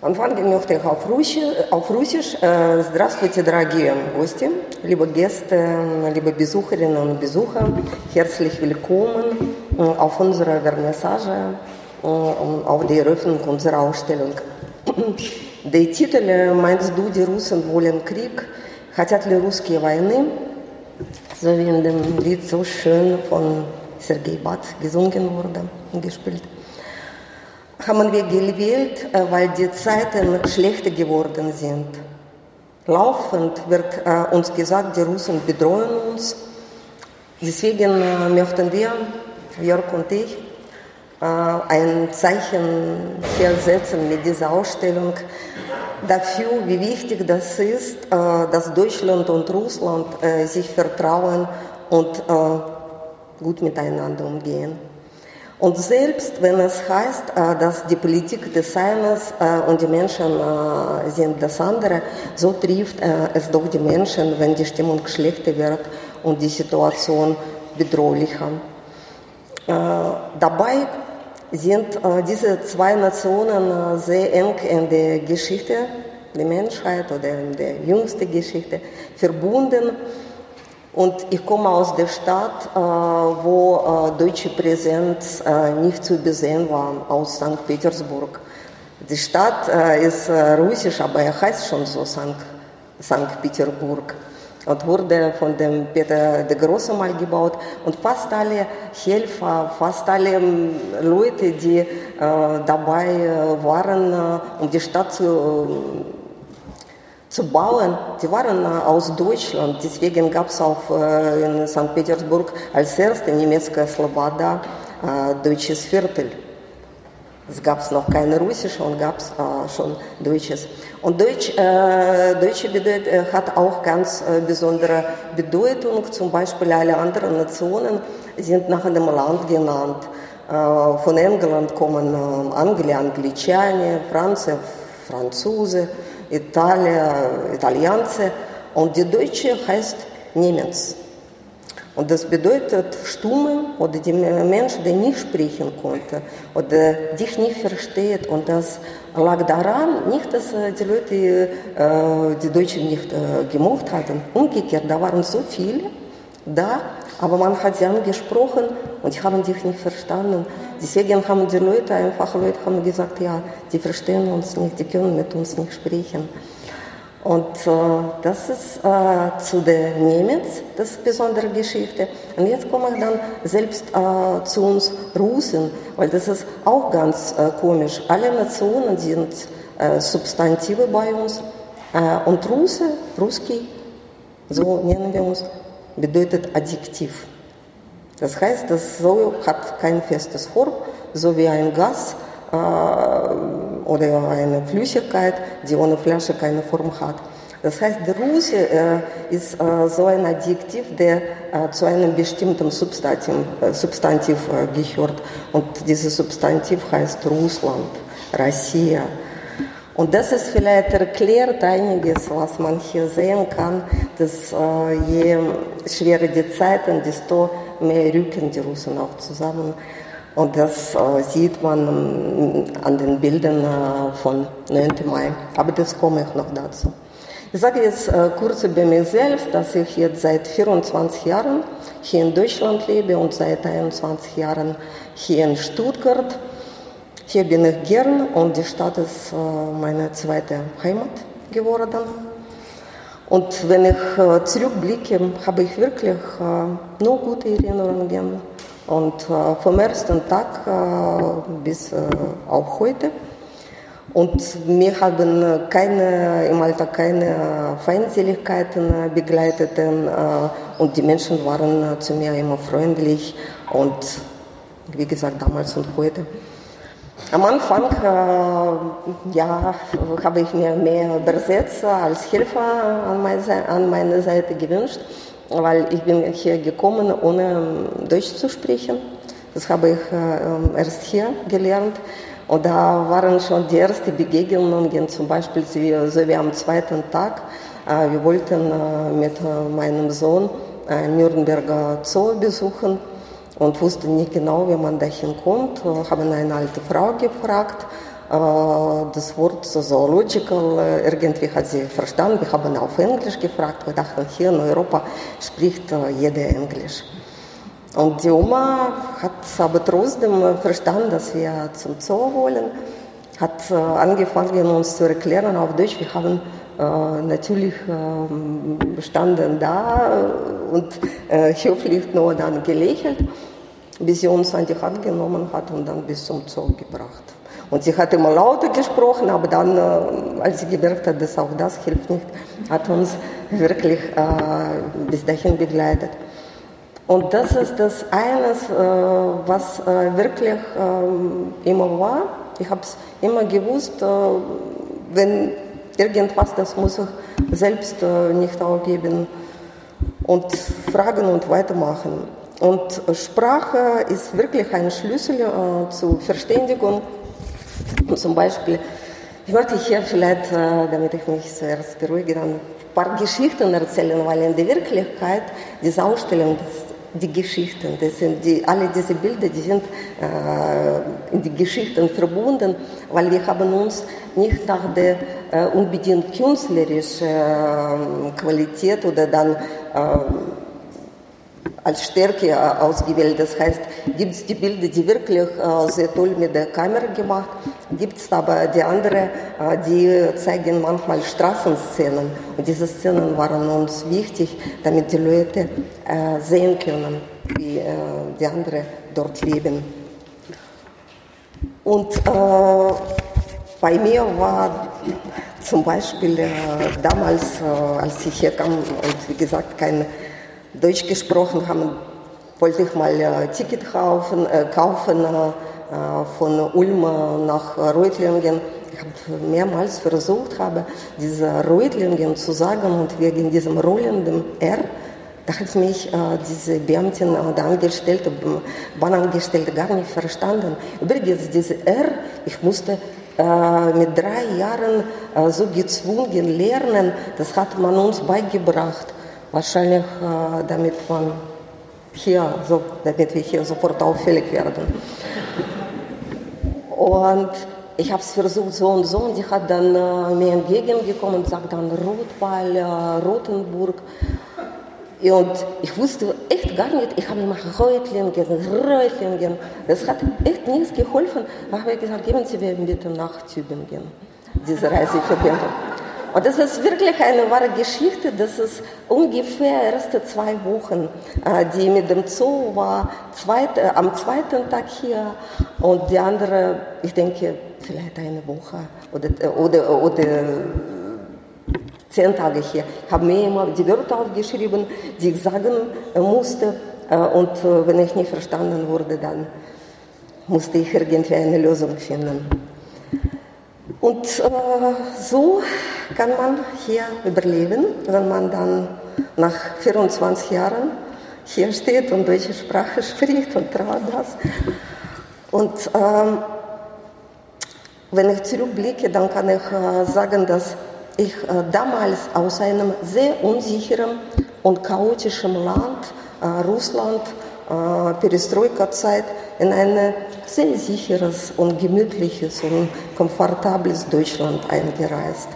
Анфанген Мехтрих Ауфрусиш. Э, здравствуйте, дорогие гости. Либо гесты, э, либо безухарин, он безуха. Херцлих Вилькомен, э, Ауфунзера Вернесажа, Аудейрюфен, Кунзера Ауштеллинг. Да и титулы «Майнц Дуди Русен Волен Крик», «Хотят ли русские войны?» «Зовендем Лицо Шен фон Сергей Бат Гизунгенворда» гешпильт. Haben wir gewählt, weil die Zeiten schlechter geworden sind. Laufend wird uns gesagt, die Russen bedrohen uns. Deswegen möchten wir, Jörg und ich, ein Zeichen setzen mit dieser Ausstellung dafür, wie wichtig das ist, dass Deutschland und Russland sich vertrauen und gut miteinander umgehen. Und selbst wenn es heißt, dass die Politik des Seines und die Menschen sind das andere, so trifft es doch die Menschen, wenn die Stimmung schlechter wird und die Situation bedrohlicher. Dabei sind diese zwei Nationen sehr eng in der Geschichte der Menschheit oder in der jüngsten Geschichte verbunden. Und ich komme aus der Stadt, wo deutsche Präsenz nicht zu übersehen war, aus St. Petersburg. Die Stadt ist russisch, aber er heißt schon so St. Petersburg und wurde von dem Peter der Große mal gebaut. Und fast alle Helfer, fast alle Leute, die dabei waren, um die Stadt zu zu bauen, die waren aus Deutschland. Deswegen gab es auch in St. Petersburg als erste Niemiecka Slobada deutsches Viertel. Es gab noch keine russische und gab es schon deutsches. Und Deutsch, äh, Deutsche bedeutet, hat auch ganz äh, besondere Bedeutung. Zum Beispiel alle anderen Nationen sind nach dem Land genannt. Äh, von England kommen Anglia, Angliciani, Franze, Franzose, Italia, Italianze. Und die Deutsche heißt Niemenz. Und das bedeutet Stumme oder die Mensch, der nicht sprechen konnte oder dich nicht versteht. Und das lag daran, nicht, dass die Leute die Deutschen nicht gemocht hatten. Umgekehrt, da waren so viele da, aber man hat sie angesprochen und die haben dich nicht verstanden. Deswegen haben die Leute, einfach Leute haben gesagt, ja, die verstehen uns nicht, die können mit uns nicht sprechen. Und äh, das ist äh, zu der Nemitz, das ist eine besondere Geschichte. Und jetzt komme ich dann selbst äh, zu uns Russen, weil das ist auch ganz komisch. Alle Nationen sind Substantive bei uns und Russe, Ruski, so nennen wir uns, bedeutet Adjektiv. Das heißt, das so hat kein festes Form, so wie ein Gas oder eine Flüssigkeit, die ohne Flasche keine Form hat. Das heißt, der Russe äh, ist äh, so ein Adjektiv, der äh, zu einem bestimmten Substantiv, Substantiv gehört. Und dieses Substantiv heißt Russland, Russia. Und das ist vielleicht erklärt einiges, was man hier sehen kann, dass je schwerer die Zeiten, desto mehr rücken die Russen auch zusammen. Und das äh, sieht man an den Bildern äh, von 9. Mai. Aber das komme ich noch dazu. Ich sage jetzt äh, kurz über mich selbst, dass ich jetzt seit 24 Jahren hier in Deutschland lebe und seit 21 Jahren hier in Stuttgart. Hier bin ich gern und die Stadt ist meine zweite Heimat geworden. Und wenn ich zurückblicke, habe ich wirklich nur gute Erinnerungen und äh, vom ersten Tag äh, bis äh, auch heute. Und mir haben keine, im Alltag keine Feindseligkeiten begleitet und die Menschen waren zu mir immer freundlich und wie gesagt damals und heute. Am Anfang äh, ja, habe ich mir mehr Übersetzer als Helfer an meine, an meine Seite gewünscht weil ich bin hier gekommen, ohne Deutsch zu sprechen. Das habe ich äh, erst hier gelernt. Und da waren schon die ersten Begegnungen, zum Beispiel so wie am zweiten Tag. Äh, wir wollten äh, mit äh, meinem Sohn äh, Nürnberger Zoo besuchen und wussten nicht genau, wie man da hinkommt. Wir haben eine alte Frau gefragt, das Wort Zoological irgendwie hat sie verstanden. Wir haben auf Englisch gefragt. Wir dachten, hier in Europa spricht jeder Englisch. Und die Oma hat aber trotzdem verstanden, dass wir zum Zoo wollen, hat angefangen, uns zu erklären auf Deutsch. Wir haben äh, natürlich äh, standen da und äh, höflich nur dann gelächelt, bis sie uns an die Hand genommen hat und dann bis zum Zoo gebracht. Und sie hat immer lauter gesprochen, aber dann, äh, als sie gemerkt hat, dass auch das hilft nicht, hat uns wirklich äh, bis dahin begleitet. Und das ist das eines, äh, was wirklich ähm, immer war. Ich habe es immer gewusst, wenn irgendwas, das muss ich selbst äh, nicht aufgeben und fragen und weitermachen. Und Sprache ist wirklich ein Schlüssel äh, zur Verständigung. Zum Beispiel, ich möchte hier vielleicht, äh, damit ich mich zuerst beruhige, dann ein paar Geschichten erzählen, weil in der Wirklichkeit diese Ausstellung, das die Geschichten. Das sind die, alle diese Bilder, die sind äh, in die Geschichten verbunden, weil wir haben uns nicht nach der äh, unbedingt künstlerischen äh, Qualität oder dann äh, als Stärke äh, ausgewählt. Das heißt, gibt es die Bilder, die wirklich äh, sehr toll mit der Kamera gemacht, gibt es aber die anderen, äh, die zeigen manchmal Straßenszenen. Und diese Szenen waren uns wichtig, damit die Leute sehen können, wie die anderen dort leben. Und bei mir war zum Beispiel damals, als ich hier kam und wie gesagt kein Deutsch gesprochen haben, wollte ich mal ein Ticket kaufen, äh, kaufen äh, von Ulm nach Reutlingen. Ich habe mehrmals versucht, habe diese Reutlingen zu sagen und wegen diesem rollenden R, da hat mich äh, diese Beamtin oder Angestellte, Bahnangestellte gar nicht verstanden. Übrigens, diese R, ich musste äh, mit drei Jahren äh, so gezwungen lernen, das hat man uns beigebracht. Wahrscheinlich, damit man hier, so, damit wir hier sofort auffällig werden. Und ich habe es versucht so und so und sie hat dann äh, mir entgegengekommen und sagt dann Rotwall, äh, Rotenburg. Und ich wusste echt gar nicht, ich habe immer Reutlingen, Reutlingen. Das hat echt nichts geholfen. Da habe ich gesagt, geben Sie mir bitte nach Tübingen, diese Reiseverbindung. Und das ist wirklich eine wahre Geschichte. Das ist ungefähr erste zwei Wochen, äh, die mit dem Zoo war, zweit, äh, am zweiten Tag hier und die andere, ich denke, vielleicht eine Woche oder, äh, oder, oder zehn Tage hier. Ich habe mir immer die Wörter aufgeschrieben, die ich sagen musste und wenn ich nicht verstanden wurde, dann musste ich irgendwie eine Lösung finden. Und äh, so kann man hier überleben, wenn man dann nach 24 Jahren hier steht und deutsche Sprache spricht und traut das. Und ähm, wenn ich zurückblicke, dann kann ich äh, sagen, dass ich äh, damals aus einem sehr unsicheren und chaotischen Land, äh, Russland, äh, Perestroika-Zeit, in ein sehr sicheres und gemütliches und komfortables Deutschland eingereist.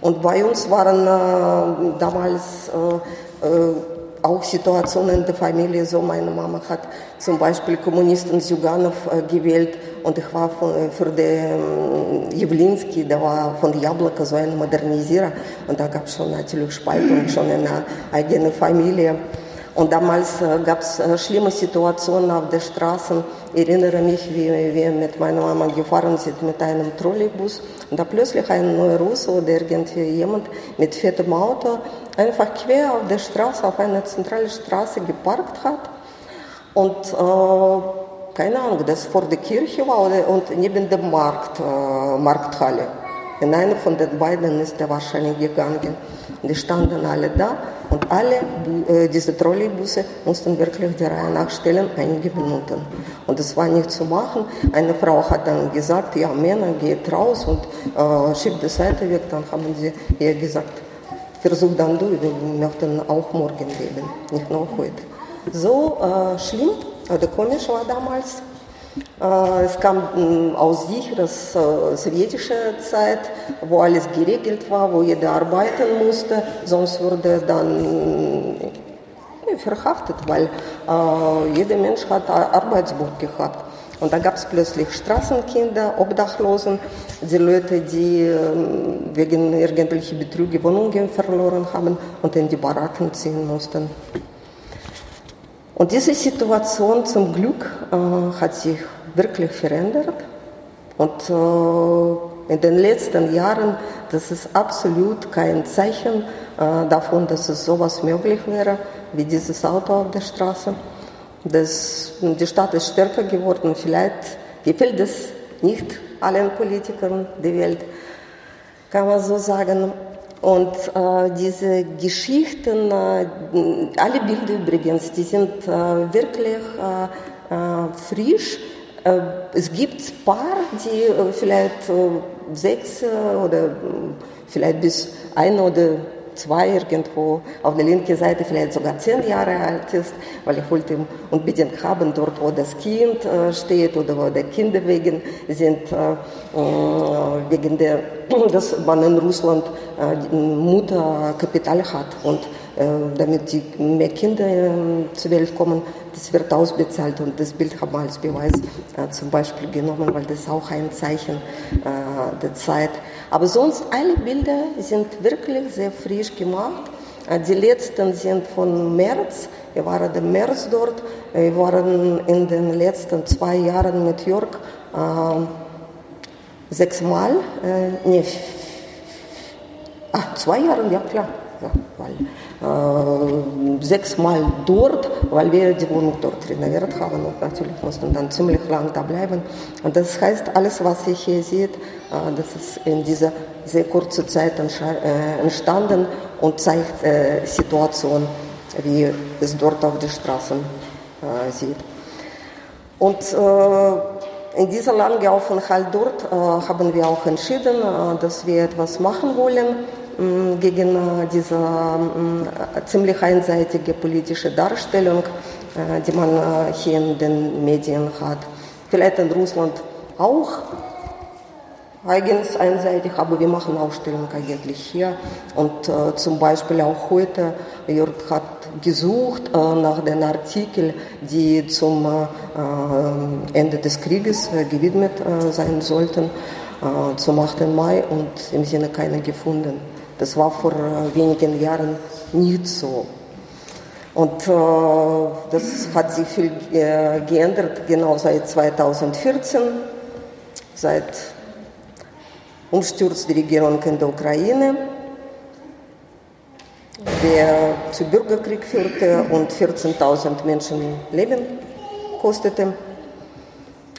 Und bei uns waren äh, damals äh, äh, auch Situationen in der Familie so. Meine Mama hat zum Beispiel Kommunisten Zyganov äh, gewählt und ich war von, äh, für den äh, Jawlinski, der war von Jabloko so ein Modernisierer und da gab es schon natürlich Spaltung schon der eigenen Familie. Und damals äh, gab es äh, schlimme Situationen auf der Straße. Ich erinnere mich, wie wir mit meiner Mama gefahren sind mit einem Trolleybus und da plötzlich ein neuer Russe oder irgendwie jemand mit fettem Auto einfach quer auf der Straße, auf einer zentralen Straße geparkt hat. Und äh, keine Ahnung, das vor der Kirche war oder, und neben der Markt, äh, Markthalle. In einer von den beiden ist er wahrscheinlich gegangen. Die standen alle da und alle äh, diese Trolleybusse mussten wirklich die Reihe nachstellen, einige Minuten. Und das war nicht zu machen. Eine Frau hat dann gesagt, ja, Männer, geht raus und äh, schiebt die Seite weg. Dann haben sie ihr gesagt, versuch dann du, wir möchten auch morgen leben, nicht nur heute. So äh, schlimm oder komisch war damals Es kam aus sicherer sowjetischer Zeit, wo alles geregelt war, wo jeder arbeiten musste, sonst wurde dann verhaftet, weil jeder Mensch hat Arbeitsbuch gehabt. Und da gab es plötzlich Straßenkinder, Obdachlosen, die Leute, die wegen irgendwelcher Betrüge Wohnungen verloren haben und in die Baracken ziehen mussten. Und diese Situation zum Glück äh, hat sich wirklich verändert. Und äh, in den letzten Jahren, das ist absolut kein Zeichen äh, davon, dass es sowas möglich wäre, wie dieses Auto auf der Straße. Das, die Stadt ist stärker geworden. Vielleicht gefällt es nicht allen Politikern der Welt, kann man so sagen. Und äh, diese Geschichten, äh, alle Bilder übrigens, die sind äh, wirklich äh, äh, frisch. Äh, es gibt ein paar, die vielleicht sechs oder vielleicht bis ein oder zwei irgendwo auf der linken Seite vielleicht sogar zehn Jahre alt ist, weil ich wollte unbedingt haben, dort wo das Kind äh, steht oder wo der Kinderwegen sind, äh, äh wegen der, dass man in Russland äh, Mutterkapital hat. Und damit die mehr Kinder ähm, zur Welt kommen, das wird ausbezahlt und das Bild haben wir als Beweis äh, zum Beispiel genommen, weil das auch ein Zeichen der Zeit aber sonst alle Bilder sind wirklich sehr frisch gemacht. Äh, die letzten sind von März. Wir waren im März dort. Wir waren in den letzten zwei Jahren mit Jörg äh, sechsmal, äh, nee, ach, zwei Jahre, ja klar, weil, äh, sechsmal dort, weil wir die Wohnung dort renoviert haben und natürlich mussten dann ziemlich lang da bleiben. Und das heißt, alles, was ihr hier seht, äh, das ist in dieser sehr kurzen Zeit äh, entstanden und zeigt äh, Situation, wie es dort auf den Straßen sieht. Und in dieser langen Aufenthalt dort haben wir auch entschieden, dass wir etwas machen wollen gegen diese ziemlich einseitige politische Darstellung, die man hier in den Medien hat. Vielleicht in Russland auch, eigens einseitig, aber wir machen Ausstellungen eigentlich hier. Und äh, zum Beispiel auch heute, Jörg hat gesucht äh, nach den Artikeln, die zum äh, Ende des Krieges gewidmet sein sollten, zum 8. Mai und im Sinne keiner gefunden. Das war vor wenigen Jahren nicht so. Und das hat sich viel geändert, genau seit 2014, seit Umsturz der Regierung in der Ukraine, der zu Bürgerkrieg führte und 14.000 Menschen Leben kostete.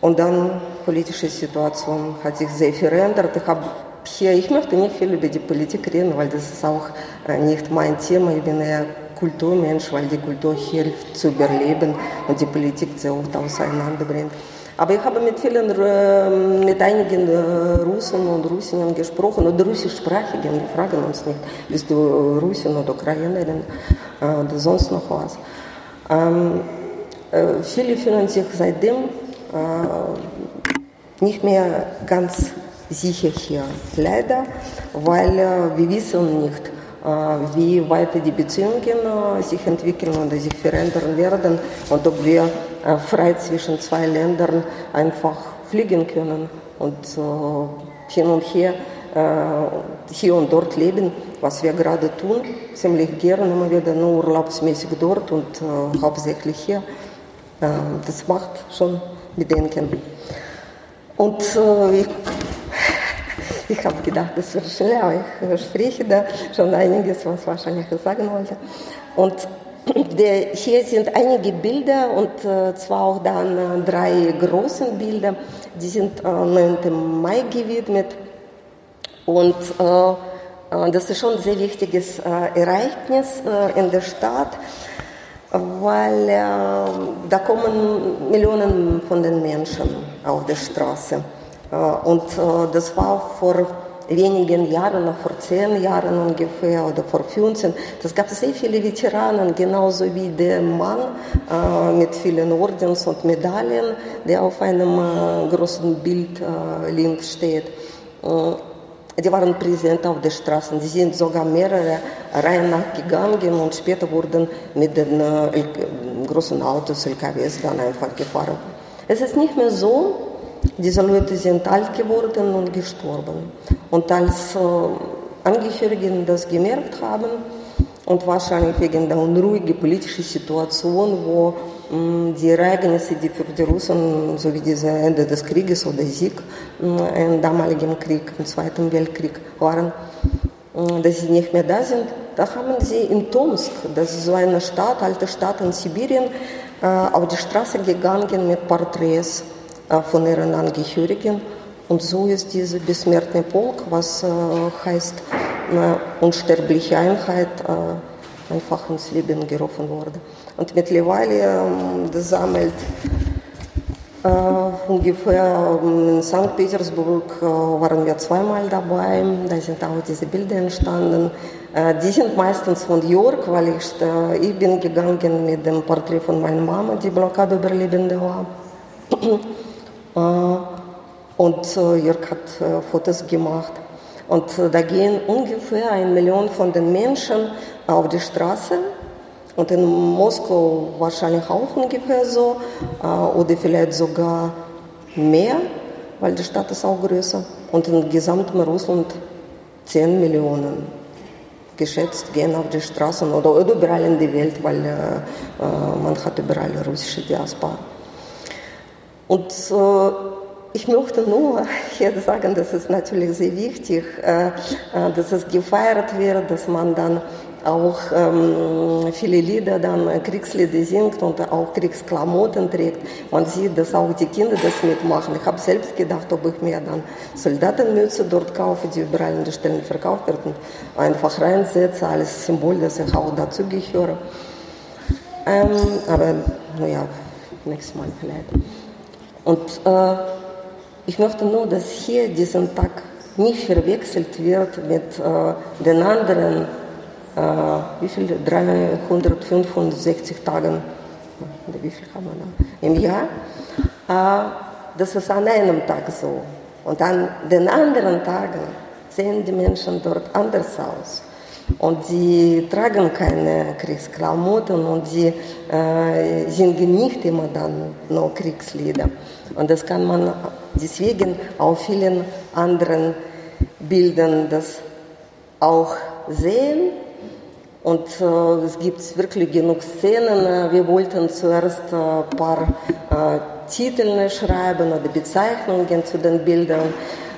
Und dann politische Situation hat sich sehr verändert. Ich habe hier, ich möchte nicht viel über die Politik reden, weil das ist auch nicht mein Thema. Ich bin eher Kulturmensch, weil die Kultur hilft zu überleben und die Politik sehr oft auseinanderbringt. Aber ich habe mit vielen, mit einigen Russen und Russinnen gesprochen oder russischsprachigen, die fragen uns nicht, bist du Russin oder Ukrainerin oder sonst noch was. Viele fühlen sich seitdem nicht mehr ganz sicher hier, leider, weil wir wissen nicht, wie weiter die Beziehungen sich entwickeln oder sich verändern werden und ob wir frei zwischen zwei Ländern einfach fliegen können und hin und her, hier und dort leben, was wir gerade tun, ziemlich gerne immer wieder nur urlaubsmäßig dort und hauptsächlich hier. das macht schon Bedenken. Und ich ich habe gedacht, das wird schnell, aber ich spreche da schon einiges, was wahrscheinlich ich sagen wollte. Und der, hier sind einige Bilder und äh, zwar auch dann äh, drei große Bilder, die sind äh, 9. Mai gewidmet. Und äh, äh, das ist schon ein sehr wichtiges äh, Ereignis in der Stadt, weil da kommen Millionen von den Menschen auf die Straße. Und das war vor wenigen Jahren, noch vor zehn Jahren ungefähr oder vor 15, das gab sehr viele Veteranen, genauso wie der Mann mit vielen Ordens und Medaillen, der auf einem großen Bild links steht. Die waren präsent auf den Straßen. Die sind sogar mehrere Reihen nachgegangen und später wurden mit den großen Autos, LKWs dann einfach gefahren. Es ist nicht mehr so, diese Leute sind alt geworden und gestorben. Und als äh, Angehörige das gemerkt haben, und wahrscheinlich wegen der unruhigen politischen Situation, wo mm, die Ereignisse, die für die Russen, so wie das Ende des Krieges oder Sieg äh, im damaligen Krieg, im Zweiten Weltkrieg waren, äh, dass sie nicht mehr da sind, da haben sie in Tomsk, das ist so eine Stadt, alte Stadt in Sibirien, äh, auf die Straße gegangen mit Porträts von ihren Angehörigen. Und so ist diese Besmertne Polk, was heißt unsterbliche Einheit, einfach ins Leben gerufen worden. Und mittlerweile sammelt Uh, ungefähr in St. Petersburg uh, waren wir zweimal dabei. Da sind auch diese Bilder entstanden. Uh, die sind meistens von Jörg, weil ich, ich bin gegangen mit dem Porträt von meiner Mama, die Blockadeüberlebende war. Und Jörg hat Fotos gemacht. Und da gehen ungefähr eine Million von den Menschen auf die Straße und in Moskau wahrscheinlich auch ungefähr so äh, oder vielleicht sogar mehr, weil die Stadt ist auch größer. Und in gesamtem Russland 10 Millionen geschätzt gehen auf die Straßen oder überall in der Welt, weil äh, äh, man hat überall russische Diaspora. Und ich möchte nur hier sagen, das ist natürlich sehr wichtig, äh, äh, dass es gefeiert wird, dass man dann auch ähm, viele Lieder dann äh, Kriegslieder singt und auch Kriegsklamotten trägt. Man sieht, dass auch die Kinder das mitmachen. Ich habe selbst gedacht, ob ich mir dann Soldatenmütze dort kaufe, die überall in den Stellen verkauft werden, einfach reinsetze als Symbol, dass ich auch dazugehöre. Ähm, aber naja, nächstes Mal vielleicht. Und äh, ich möchte nur, dass hier diesen Tag nicht verwechselt wird mit äh, den anderen äh, wie viel? 365 Tagen, wie viel haben wir da? Im Jahr. Äh, das ist an einem Tag so. Und an den anderen Tagen sehen die Menschen dort anders aus. Und sie tragen keine Kriegsklamotten und sie äh, singen nicht immer dann nur Kriegslieder. Und das kann man deswegen auf vielen anderen Bildern das auch sehen und äh, es gibt wirklich genug Szenen. Wir wollten zuerst ein äh, paar äh, Titel schreiben oder Bezeichnungen zu den Bildern.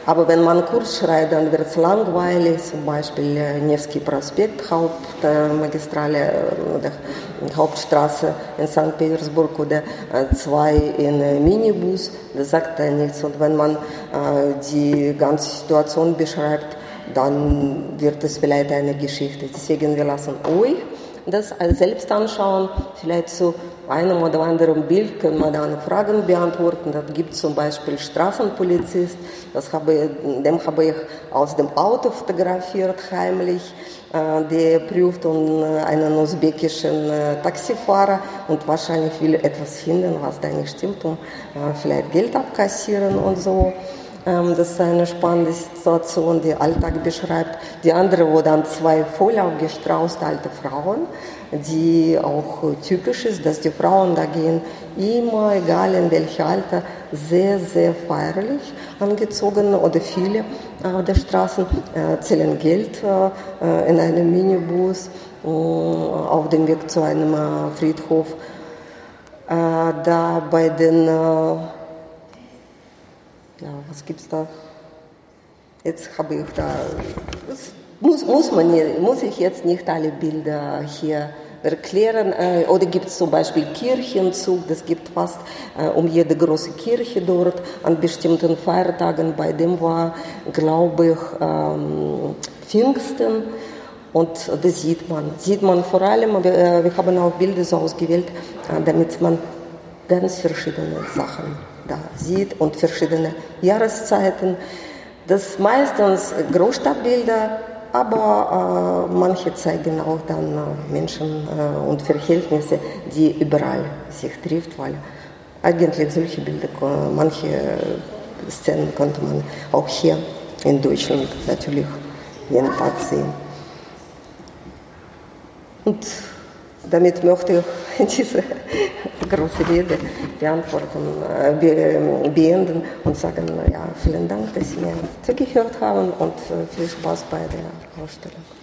Aber wenn man kurz schreibt, dann wird es langweilig. Zum Beispiel äh, Nevsky Prospekt, Hauptmagistrale oder Hauptstraße in St. Petersburg oder zwei in Minibus. Das sagt nichts. Und wenn man die ganze Situation beschreibt, dann wird es vielleicht eine Geschichte. Deswegen wir lassen euch das selbst anschauen. Vielleicht zu einem oder anderen Bild können wir dann Fragen beantworten. Da gibt zum Beispiel Straßenpolizist. Das habe, dem habe ich aus dem Auto fotografiert, heimlich. Äh, der prüft einen usbekischen äh, Taxifahrer und wahrscheinlich will etwas finden, was da nicht stimmt, um äh, vielleicht Geld abkassieren und so. Ähm, das ist eine spannende Situation, die Alltag beschreibt. Die andere, wo dann zwei voll aufgestraußte alte Frauen, die auch typisch ist, dass die Frauen da gehen immer, egal in welchem Alter, sehr, sehr feierlich angezogen oder viele auf der Straße äh, zählen Geld äh, in einem Minibus äh, auf dem Weg zu einem Friedhof. Da bei den ja, was gibt's da? Jetzt habe ich da, muss, muss, man, muss ich jetzt nicht alle Bilder hier erklären. Äh, oder gibt es zum Beispiel Kirchenzug, das gibt fast äh, um jede große Kirche dort an bestimmten Feiertagen. Bei dem war, glaube ich, ähm, Pfingsten. Und das sieht man. Sieht man vor allem, wir, äh, wir haben auch Bilder so ausgewählt, damit man ganz verschiedene Sachen da sieht und verschiedene Jahreszeiten. Das meistens Großstadtbilder, aber äh, manche zeigen auch dann äh, Menschen äh, und Verhältnisse, die überall sich trifft, weil eigentlich solche Bilder, manche Szenen konnte man auch hier in Deutschland natürlich jeden Tag sehen. Und damit möchte ich diese große Rede beantworten, äh, beenden und sagen, ja, vielen Dank, dass Sie mir zugehört haben und äh, viel Spaß bei der Ausstellung.